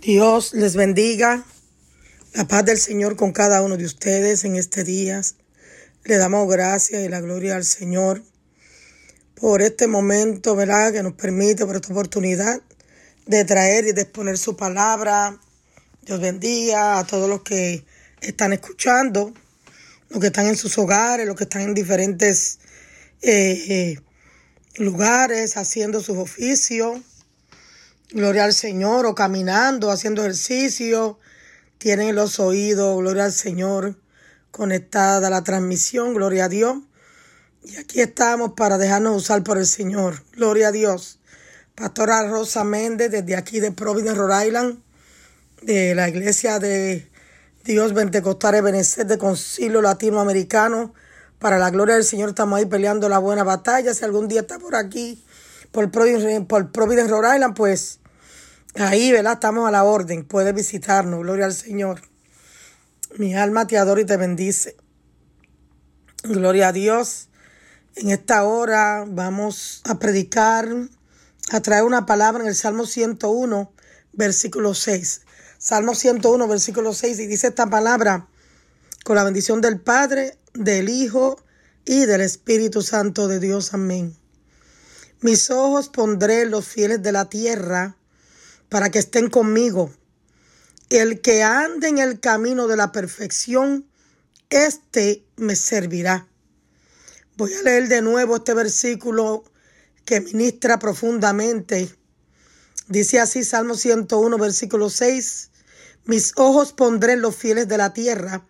Dios les bendiga. La paz del Señor con cada uno de ustedes en este día. Le damos gracias y la gloria al Señor por este momento, ¿verdad? Que nos permite, por esta oportunidad de traer y de exponer su palabra. Dios bendiga a todos los que están escuchando, los que están en sus hogares, los que están en diferentes eh, eh, lugares haciendo sus oficios. Gloria al Señor, o caminando, haciendo ejercicio, tienen los oídos, gloria al Señor, conectada a la transmisión, gloria a Dios. Y aquí estamos para dejarnos usar por el Señor, gloria a Dios. Pastora Rosa Méndez, desde aquí de Providence, Rhode Island, de la Iglesia de Dios Pentecostal Ebenezer de Concilio Latinoamericano. Para la gloria del Señor estamos ahí peleando la buena batalla. Si algún día está por aquí, por Providence, por Providence Rhode Island, pues ahí, ¿verdad? Estamos a la orden. Puedes visitarnos. Gloria al Señor. Mi alma te adora y te bendice. Gloria a Dios. En esta hora vamos a predicar, a traer una palabra en el Salmo 101, versículo 6. Salmo 101, versículo 6, y dice esta palabra, con la bendición del Padre, del Hijo y del Espíritu Santo de Dios. Amén. Mis ojos pondré los fieles de la tierra para que estén conmigo. El que ande en el camino de la perfección, éste me servirá. Voy a leer de nuevo este versículo que ministra profundamente. Dice así Salmo 101, versículo 6. Mis ojos pondré en los fieles de la tierra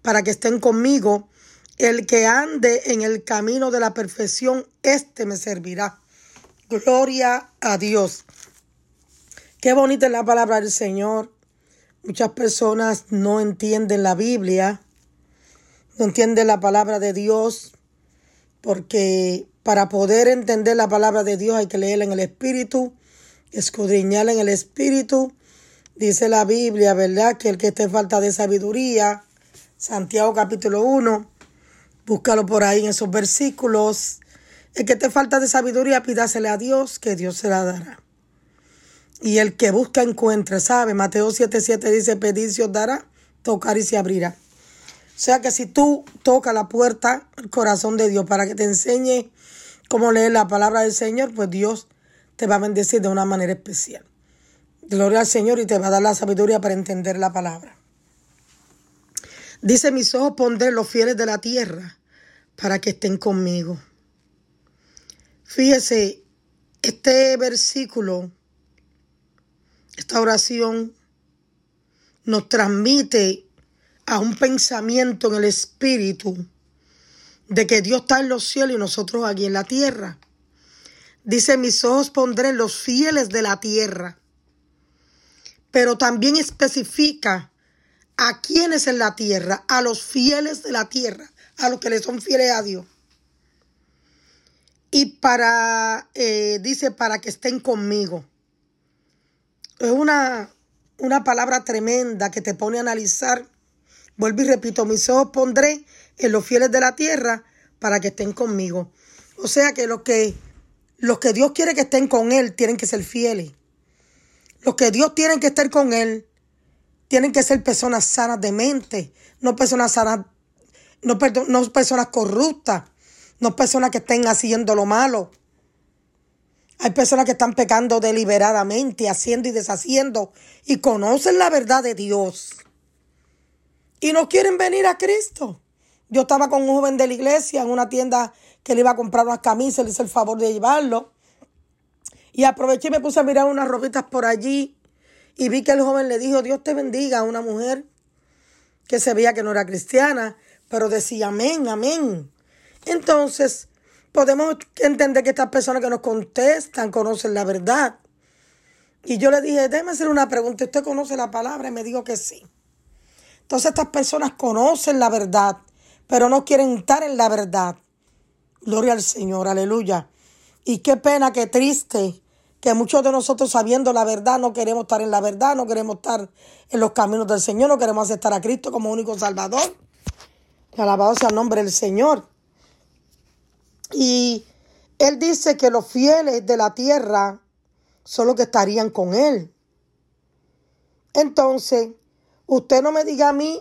para que estén conmigo. El que ande en el camino de la perfección, éste me servirá. Gloria a Dios. Qué bonita es la palabra del Señor. Muchas personas no entienden la Biblia, no entienden la palabra de Dios, porque para poder entender la palabra de Dios hay que leerla en el Espíritu, escudriñarla en el Espíritu. Dice la Biblia, ¿verdad? Que el que esté falta de sabiduría, Santiago capítulo 1, búscalo por ahí en esos versículos. El que te falta de sabiduría, pídasele a Dios, que Dios se la dará. Y el que busca encuentra, ¿sabe? Mateo 7:7 dice, pedir se os dará, tocar y se abrirá. O sea que si tú tocas la puerta, el corazón de Dios, para que te enseñe cómo leer la palabra del Señor, pues Dios te va a bendecir de una manera especial. Gloria al Señor y te va a dar la sabiduría para entender la palabra. Dice, mis ojos pondré los fieles de la tierra para que estén conmigo. Fíjese, este versículo, esta oración, nos transmite a un pensamiento en el espíritu de que Dios está en los cielos y nosotros aquí en la tierra. Dice, mis ojos pondré en los fieles de la tierra. Pero también especifica a quienes en la tierra, a los fieles de la tierra, a los que le son fieles a Dios. Y para, eh, dice, para que estén conmigo. Es una, una palabra tremenda que te pone a analizar. Vuelvo y repito, mis ojos pondré en los fieles de la tierra para que estén conmigo. O sea que los que, los que Dios quiere que estén con Él tienen que ser fieles. Los que Dios tiene que estar con Él tienen que ser personas sanas de mente, no personas sanas, no, no personas corruptas, no personas que estén haciendo lo malo. Hay personas que están pecando deliberadamente, haciendo y deshaciendo, y conocen la verdad de Dios. Y no quieren venir a Cristo. Yo estaba con un joven de la iglesia en una tienda que le iba a comprar unas camisas, le hice el favor de llevarlo. Y aproveché y me puse a mirar unas ropitas por allí. Y vi que el joven le dijo, Dios te bendiga a una mujer que se veía que no era cristiana, pero decía amén, amén. Entonces, podemos entender que estas personas que nos contestan conocen la verdad. Y yo le dije, déjeme hacer una pregunta, ¿usted conoce la palabra? Y me dijo que sí. Entonces estas personas conocen la verdad, pero no quieren estar en la verdad. Gloria al Señor, aleluya. Y qué pena, qué triste que muchos de nosotros sabiendo la verdad no queremos estar en la verdad, no queremos estar en los caminos del Señor, no queremos aceptar a Cristo como único Salvador. Alabado sea el nombre del Señor. Y Él dice que los fieles de la tierra son los que estarían con Él. Entonces, usted no me diga a mí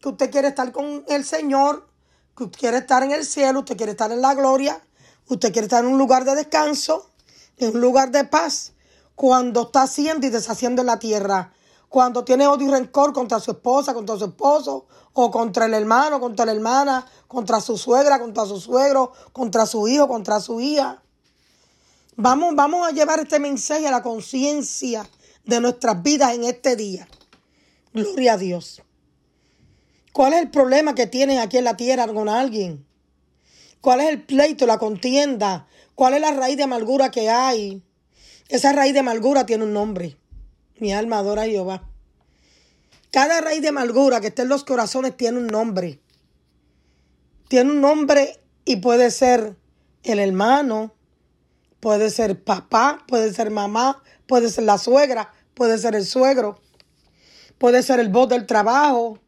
que usted quiere estar con el Señor, que usted quiere estar en el cielo, usted quiere estar en la gloria, usted quiere estar en un lugar de descanso, en un lugar de paz, cuando está haciendo y deshaciendo en la tierra, cuando tiene odio y rencor contra su esposa, contra su esposo, o contra el hermano, contra la hermana, contra su suegra, contra su suegro, contra su hijo, contra su hija. Vamos, vamos a llevar este mensaje a la conciencia de nuestras vidas en este día. Gloria a Dios. ¿Cuál es el problema que tienen aquí en la tierra con alguien? ¿Cuál es el pleito, la contienda? ¿Cuál es la raíz de amargura que hay? Esa raíz de amargura tiene un nombre. Mi alma adora a Jehová. Cada raíz de amargura que esté en los corazones tiene un nombre. Tiene un nombre y puede ser el hermano, puede ser papá, puede ser mamá, puede ser la suegra, puede ser el suegro, puede ser el voz del trabajo,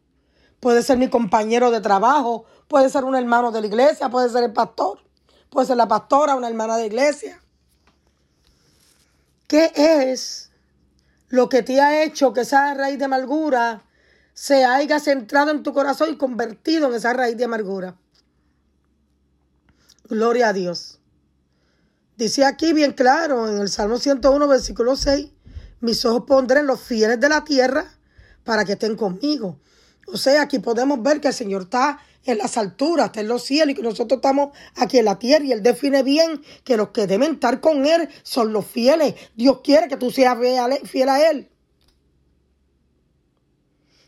puede ser mi compañero de trabajo, puede ser un hermano de la iglesia, puede ser el pastor, puede ser la pastora, una hermana de iglesia. ¿Qué es lo que te ha hecho que esa raíz de amargura se haya centrado en tu corazón y convertido en esa raíz de amargura. Gloria a Dios. Dice aquí bien claro en el Salmo 101, versículo 6, mis ojos pondré en los fieles de la tierra para que estén conmigo. O sea, aquí podemos ver que el Señor está en las alturas, está en los cielos y que nosotros estamos aquí en la tierra y Él define bien que los que deben estar con Él son los fieles. Dios quiere que tú seas fiel a Él.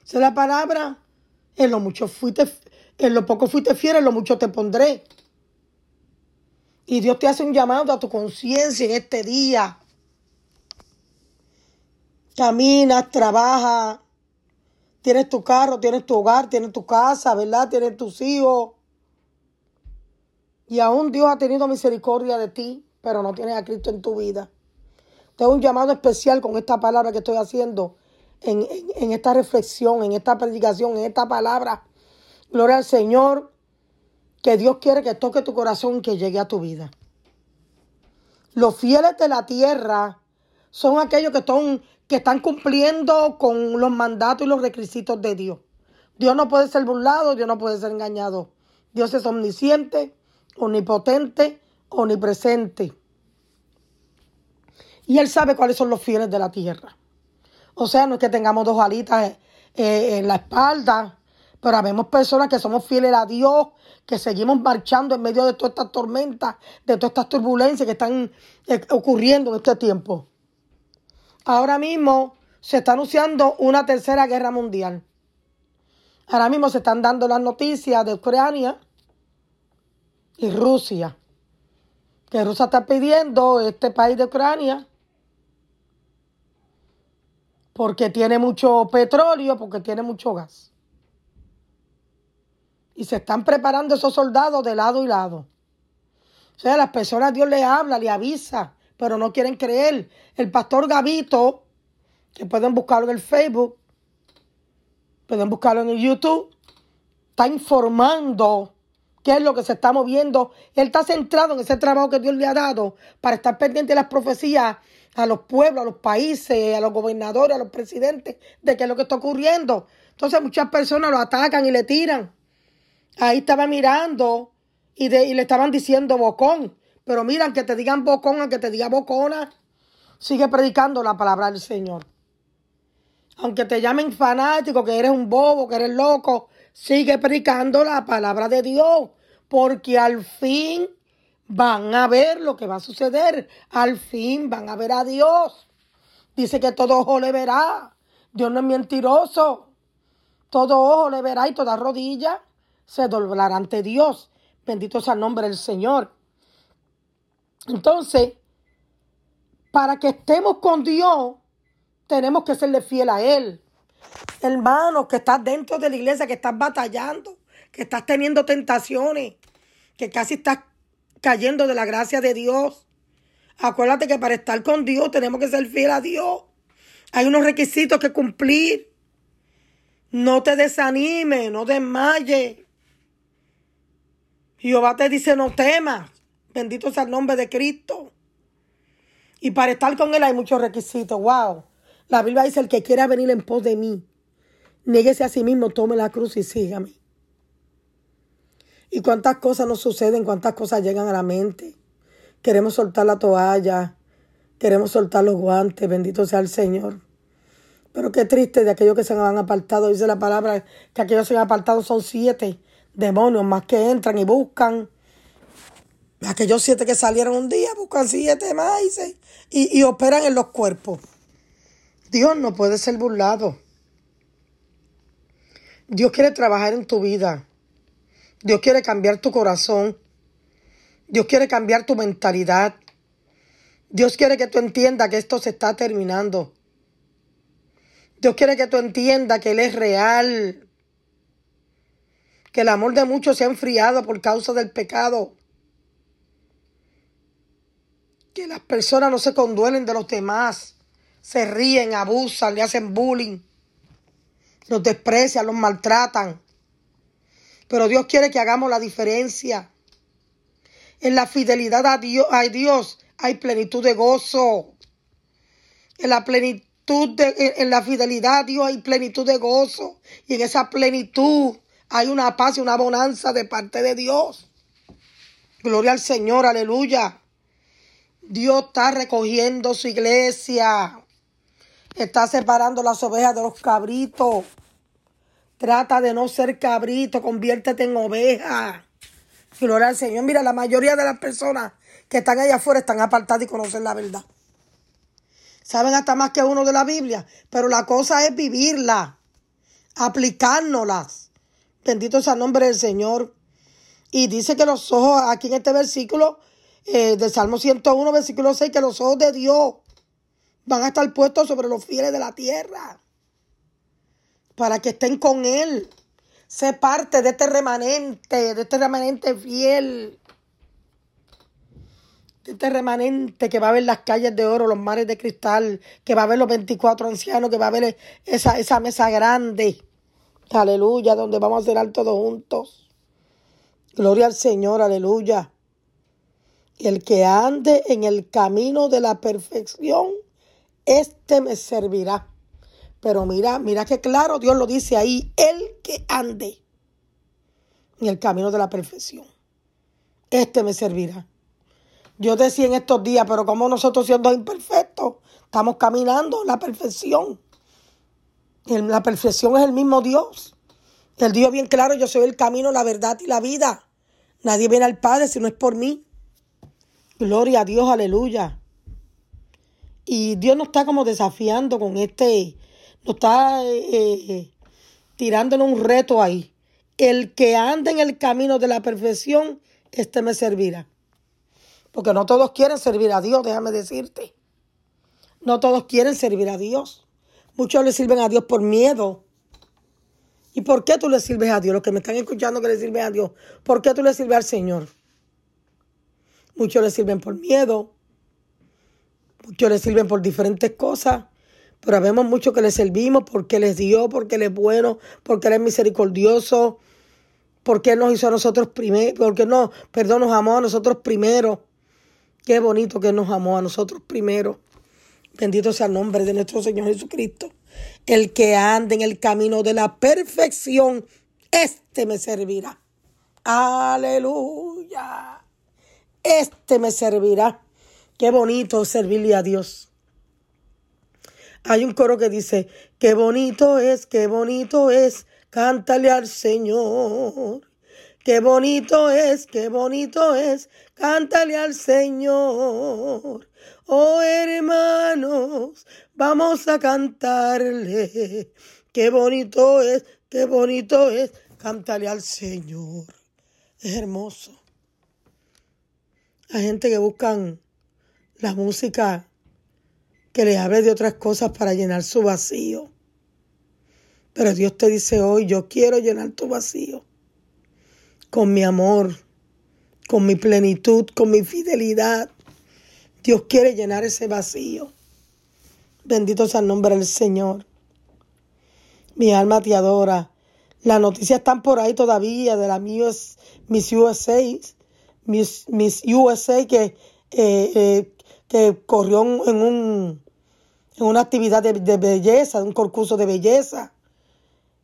Esa es la palabra. En lo mucho fuiste, en lo poco fuiste fiel, en lo mucho te pondré. Y Dios te hace un llamado a tu conciencia en este día. Caminas, trabajas, Tienes tu carro, tienes tu hogar, tienes tu casa, ¿verdad? Tienes tus hijos. Y aún Dios ha tenido misericordia de ti, pero no tienes a Cristo en tu vida. Tengo un llamado especial con esta palabra que estoy haciendo, en, en esta reflexión, en esta predicación, en esta palabra. Gloria al Señor, que Dios quiere que toque tu corazón y que llegue a tu vida. Los fieles de la tierra son aquellos que están que están cumpliendo con los mandatos y los requisitos de Dios. Dios no puede ser burlado, Dios no puede ser engañado. Dios es omnisciente, omnipotente, omnipresente. Y Él sabe cuáles son los fieles de la tierra. O sea, no es que tengamos dos alitas eh, eh, en la espalda, pero habemos personas que somos fieles a Dios, que seguimos marchando en medio de todas estas tormentas, de todas estas turbulencias que están eh, ocurriendo en este tiempo ahora mismo se está anunciando una tercera guerra mundial. Ahora mismo se están dando las noticias de Ucrania y Rusia. Que Rusia está pidiendo este país de Ucrania porque tiene mucho petróleo, porque tiene mucho gas. Y se están preparando esos soldados de lado y lado. O sea, las personas Dios le habla, le avisa pero no quieren creer. El pastor Gavito, que pueden buscarlo en el Facebook, pueden buscarlo en el YouTube, está informando qué es lo que se está moviendo. Él está centrado en ese trabajo que Dios le ha dado para estar pendiente de las profecías a los pueblos, a los países, a los gobernadores, a los presidentes, de qué es lo que está ocurriendo. Entonces muchas personas lo atacan y le tiran. Ahí estaba mirando y, y le estaban diciendo bocón. Pero miran que te digan bocón, que te diga bocona, sigue predicando la palabra del Señor. Aunque te llamen fanático, que eres un bobo, que eres loco, sigue predicando la palabra de Dios. Porque al fin van a ver lo que va a suceder. Al fin van a ver a Dios. Dice que todo ojo le verá. Dios no es mentiroso. Todo ojo le verá y toda rodilla se doblará ante Dios. Bendito sea el nombre del Señor. Entonces, para que estemos con Dios, tenemos que serle fiel a Él. Hermano, que estás dentro de la iglesia, que estás batallando, que estás teniendo tentaciones, que casi estás cayendo de la gracia de Dios. Acuérdate que para estar con Dios tenemos que ser fiel a Dios. Hay unos requisitos que cumplir. No te desanimes, no desmayes. Jehová te dice no temas. Bendito sea el nombre de Cristo. Y para estar con Él hay muchos requisitos. Wow. La Biblia dice, el que quiera venir en pos de mí, Niéguese a sí mismo, tome la cruz y sígame. Y cuántas cosas nos suceden, cuántas cosas llegan a la mente. Queremos soltar la toalla, queremos soltar los guantes, bendito sea el Señor. Pero qué triste de aquellos que se han apartado. Dice la palabra que aquellos que se han apartado son siete demonios más que entran y buscan. Aquellos siete que salieron un día buscan siete más y, y operan en los cuerpos. Dios no puede ser burlado. Dios quiere trabajar en tu vida. Dios quiere cambiar tu corazón. Dios quiere cambiar tu mentalidad. Dios quiere que tú entiendas que esto se está terminando. Dios quiere que tú entiendas que Él es real. Que el amor de muchos se ha enfriado por causa del pecado. Que las personas no se conduelen de los demás. Se ríen, abusan, le hacen bullying los desprecian, los maltratan. Pero Dios quiere que hagamos la diferencia. En la fidelidad a Dios, a Dios hay plenitud de gozo. En la plenitud de, en la fidelidad a Dios hay plenitud de gozo. Y en esa plenitud hay una paz y una bonanza de parte de Dios. Gloria al Señor, aleluya. Dios está recogiendo su iglesia. Está separando las ovejas de los cabritos. Trata de no ser cabrito, conviértete en oveja. Gloria al Señor. Mira, la mayoría de las personas que están allá afuera están apartadas y conocen la verdad. Saben hasta más que uno de la Biblia, pero la cosa es vivirla, aplicárnoslas. Bendito sea el nombre del Señor. Y dice que los ojos, aquí en este versículo eh, del Salmo 101, versículo 6, que los ojos de Dios van a estar puestos sobre los fieles de la tierra. Para que estén con Él. Sé parte de este remanente, de este remanente fiel. De este remanente que va a ver las calles de oro, los mares de cristal, que va a ver los 24 ancianos, que va a ver esa, esa mesa grande. Aleluya, donde vamos a cenar todos juntos. Gloria al Señor, aleluya. El que ande en el camino de la perfección este me servirá. Pero mira, mira que claro Dios lo dice ahí, el que ande en el camino de la perfección, este me servirá. Yo decía en estos días, pero como nosotros siendo imperfectos, estamos caminando en la perfección. La perfección es el mismo Dios. El Dios bien claro, yo soy el camino, la verdad y la vida. Nadie viene al Padre si no es por mí. Gloria a Dios, aleluya. Y Dios nos está como desafiando con este, nos está eh, eh, tirándonos un reto ahí. El que anda en el camino de la perfección, este me servirá. Porque no todos quieren servir a Dios, déjame decirte. No todos quieren servir a Dios. Muchos le sirven a Dios por miedo. ¿Y por qué tú le sirves a Dios? Los que me están escuchando que le sirven a Dios. ¿Por qué tú le sirves al Señor? Muchos le sirven por miedo. Muchos le sirven por diferentes cosas, pero vemos muchos que le servimos porque les dio, porque Él es bueno, porque Él es misericordioso, porque Él nos hizo a nosotros primero, porque no, perdón, nos amó a nosotros primero. Qué bonito que nos amó a nosotros primero. Bendito sea el nombre de nuestro Señor Jesucristo. El que ande en el camino de la perfección, este me servirá. Aleluya. Este me servirá. Qué bonito servirle a Dios. Hay un coro que dice, qué bonito es, qué bonito es, cántale al Señor. Qué bonito es, qué bonito es, cántale al Señor. Oh hermanos, vamos a cantarle. Qué bonito es, qué bonito es, cántale al Señor. Es hermoso. Hay gente que buscan la música que le hable de otras cosas para llenar su vacío. Pero Dios te dice hoy, yo quiero llenar tu vacío con mi amor, con mi plenitud, con mi fidelidad. Dios quiere llenar ese vacío. Bendito sea el nombre del Señor. Mi alma te adora. Las noticias están por ahí todavía de la Miss, USA, Miss, USA que eh, eh, que corrió en un, en una actividad de, de belleza, un concurso de belleza.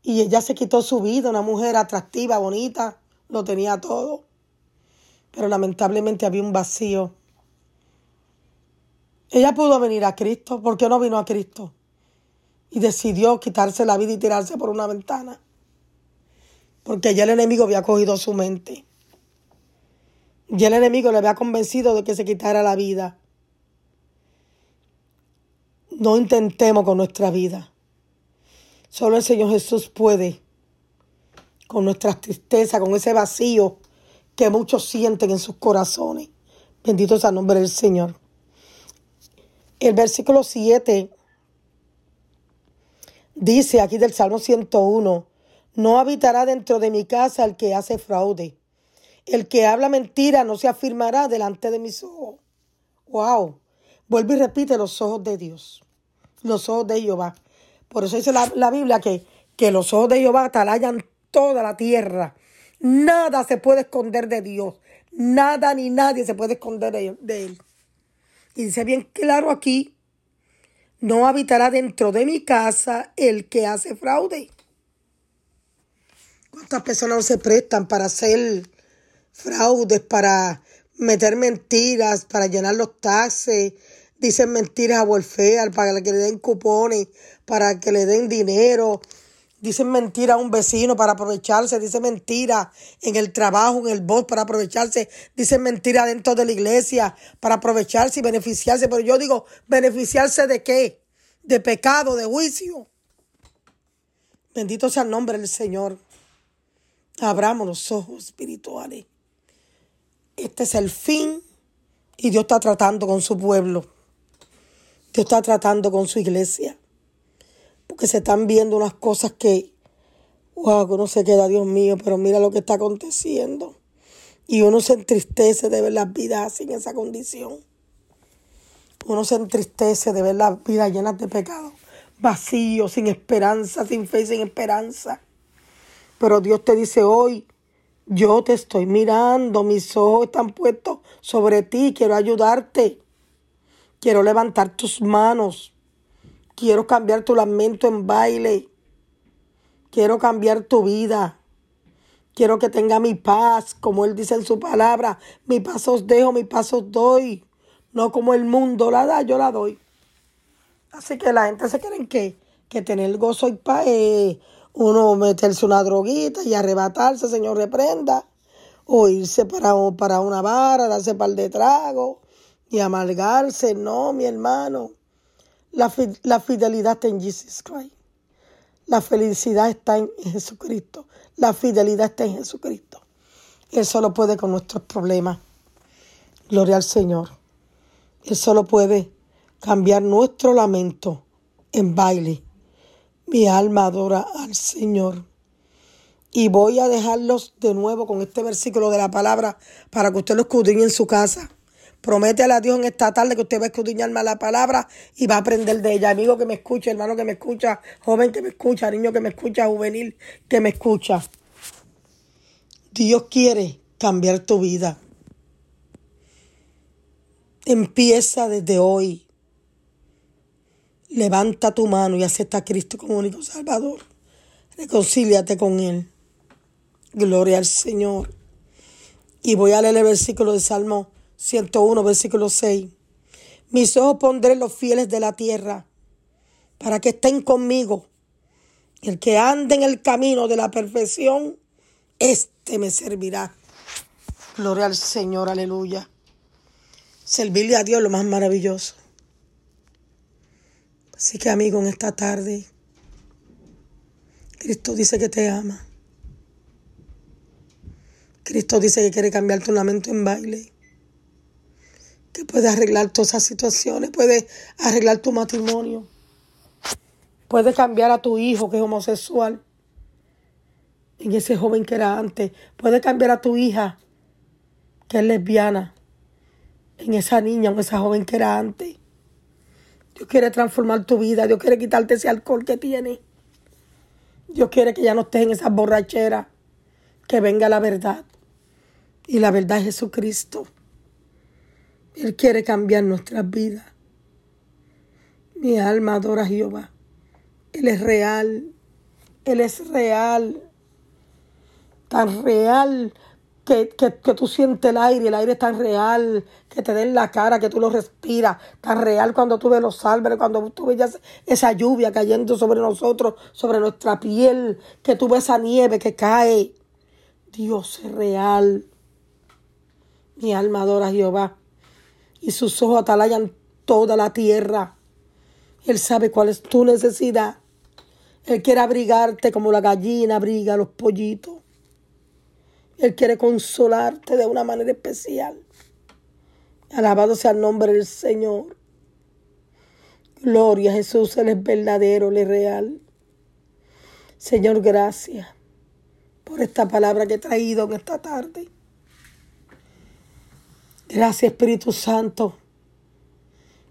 Y ella se quitó su vida, una mujer atractiva, bonita, lo tenía todo. Pero lamentablemente había un vacío. Ella pudo venir a Cristo. ¿Por qué no vino a Cristo? Y decidió quitarse la vida y tirarse por una ventana. Porque ya el enemigo había cogido su mente. Ya el enemigo le había convencido de que se quitara la vida. No intentemos con nuestra vida. Solo el Señor Jesús puede, con nuestra tristeza, con ese vacío que muchos sienten en sus corazones. Bendito sea el nombre del Señor. El versículo 7 dice aquí del Salmo 101, no habitará dentro de mi casa el que hace fraude. El que habla mentira no se afirmará delante de mis ojos. Wow. Vuelve y repite los ojos de Dios. Los ojos de Jehová. Por eso dice la, Biblia que, que los ojos de Jehová atalayan toda la tierra. Nada se puede esconder de Dios. Nada ni nadie se puede esconder de Él. Y dice bien claro aquí, no habitará dentro de mi casa el que hace fraude. ¿Cuántas personas no se prestan para hacer fraudes, para meter mentiras, para llenar los taxes? Dicen mentiras a welfare para que le den cupones, para que le den dinero. Dicen mentira a un vecino para aprovecharse, dicen mentira en el trabajo, en el voz para aprovecharse, dicen mentira dentro de la iglesia para aprovecharse y beneficiarse. Pero yo digo, ¿beneficiarse de qué? De pecado, de juicio. Bendito sea el nombre del Señor. Abramos los ojos espirituales. Este es el fin y Dios está tratando con su pueblo. Dios está tratando con su iglesia porque se están viendo unas cosas que, wow, uno se queda, Dios mío, pero mira lo que está aconteciendo. Y uno se entristece de ver las vidas sin esa condición. Uno se entristece de ver las vidas llenas de pecado, vacío, sin esperanza, sin fe, sin esperanza. Pero Dios te dice hoy, yo te estoy mirando, mis ojos están puestos sobre ti, quiero ayudarte. Quiero levantar tus manos. Quiero cambiar tu lamento en baile. Quiero cambiar tu vida. Quiero que tenga mi paz, como Él dice en su palabra. Mi paz os dejo, mi paz os doy. No como el mundo la da, yo la doy. Así que la gente se cree que, que tener gozo y paz uno meterse una droguita y arrebatarse, Señor, reprenda. O irse para, para una vara, darse par de trago y amargarse. No, mi hermano. La, fidelidad está en Jesus Christ. La felicidad está en Jesucristo. La fidelidad está en Jesucristo. Él solo puede con nuestros problemas. Gloria al Señor. Él solo puede cambiar nuestro lamento en baile. Mi alma adora al Señor. Y voy a dejarlos de nuevo con este versículo de la palabra para que usted lo escudriñe en su casa. Prométele a Dios en esta tarde que usted va a escudriñar la palabra y va a aprender de ella. Amigo que me escucha, hermano que me escucha, joven que me escucha, niño que me escucha, juvenil que me escucha. Dios quiere cambiar tu vida. Empieza desde hoy. Levanta tu mano y acepta a Cristo como único Salvador. Reconcíliate con Él. Gloria al Señor. Y voy a leer el versículo de Salmo 101, versículo 6. Mis ojos pondré los fieles de la tierra para que estén conmigo. El que ande en el camino de la perfección, este me servirá. Gloria al Señor, aleluya. Servirle a Dios lo más maravilloso. Así que amigo, en esta tarde, Cristo dice que te ama. Cristo dice que quiere cambiar tu lamento en baile que puede arreglar todas esas situaciones, puede arreglar tu matrimonio, puede cambiar a tu hijo que es homosexual, en ese joven que era antes, puede cambiar a tu hija que es lesbiana, en esa niña, en esa joven que era antes. Dios quiere transformar tu vida, Dios quiere quitarte ese alcohol que tienes. Dios quiere que ya no estés en esa borrachera, que venga la verdad. Y la verdad es Jesucristo. Él quiere cambiar nuestras vidas. Mi alma adora a Jehová. Él es real. Él es real. Tan real que, que, tú sientes el aire, el aire es tan real, que te den la cara, que tú lo respiras, tan real cuando tú ves los árboles, cuando tú ves esa lluvia cayendo sobre nosotros, sobre nuestra piel, que tú ves esa nieve que cae. Dios es real. Mi alma adora a Jehová y sus ojos atalayan toda la tierra. Él sabe cuál es tu necesidad. Él quiere abrigarte como la gallina abriga los pollitos. Él quiere consolarte de una manera especial. Alabado sea el nombre del Señor. Gloria a Jesús, Él es verdadero, Él es real. Señor, gracias por esta palabra que he traído en esta tarde. Gracias Espíritu Santo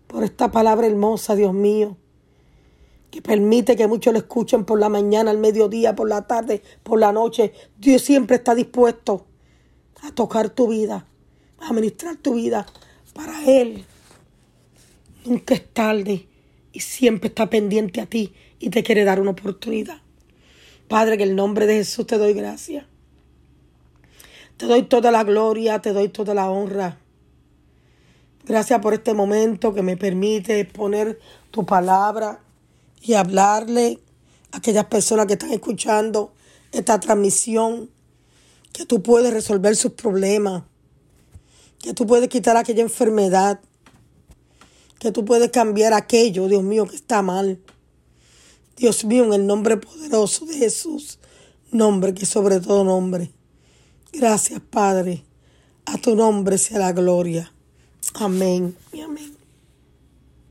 por esta palabra hermosa, Dios mío que permite que muchos lo escuchen por la mañana, al mediodía, por la tarde, por la noche. Dios siempre está dispuesto a tocar tu vida, a ministrar tu vida para Él. Nunca es tarde y siempre está pendiente a ti y te quiere dar una oportunidad. Padre, que en el nombre de Jesús te doy gracias. Te doy toda la gloria, te doy toda la honra. Gracias por este momento que me permite exponer tu palabra y hablarle a aquellas personas que están escuchando esta transmisión, que tú puedes resolver sus problemas, que tú puedes quitar aquella enfermedad, que tú puedes cambiar aquello, Dios mío, que está mal. Dios mío, en el nombre poderoso de Jesús, nombre que sobre todo nombre. Gracias, Padre. A tu nombre sea la gloria. Amén y amén.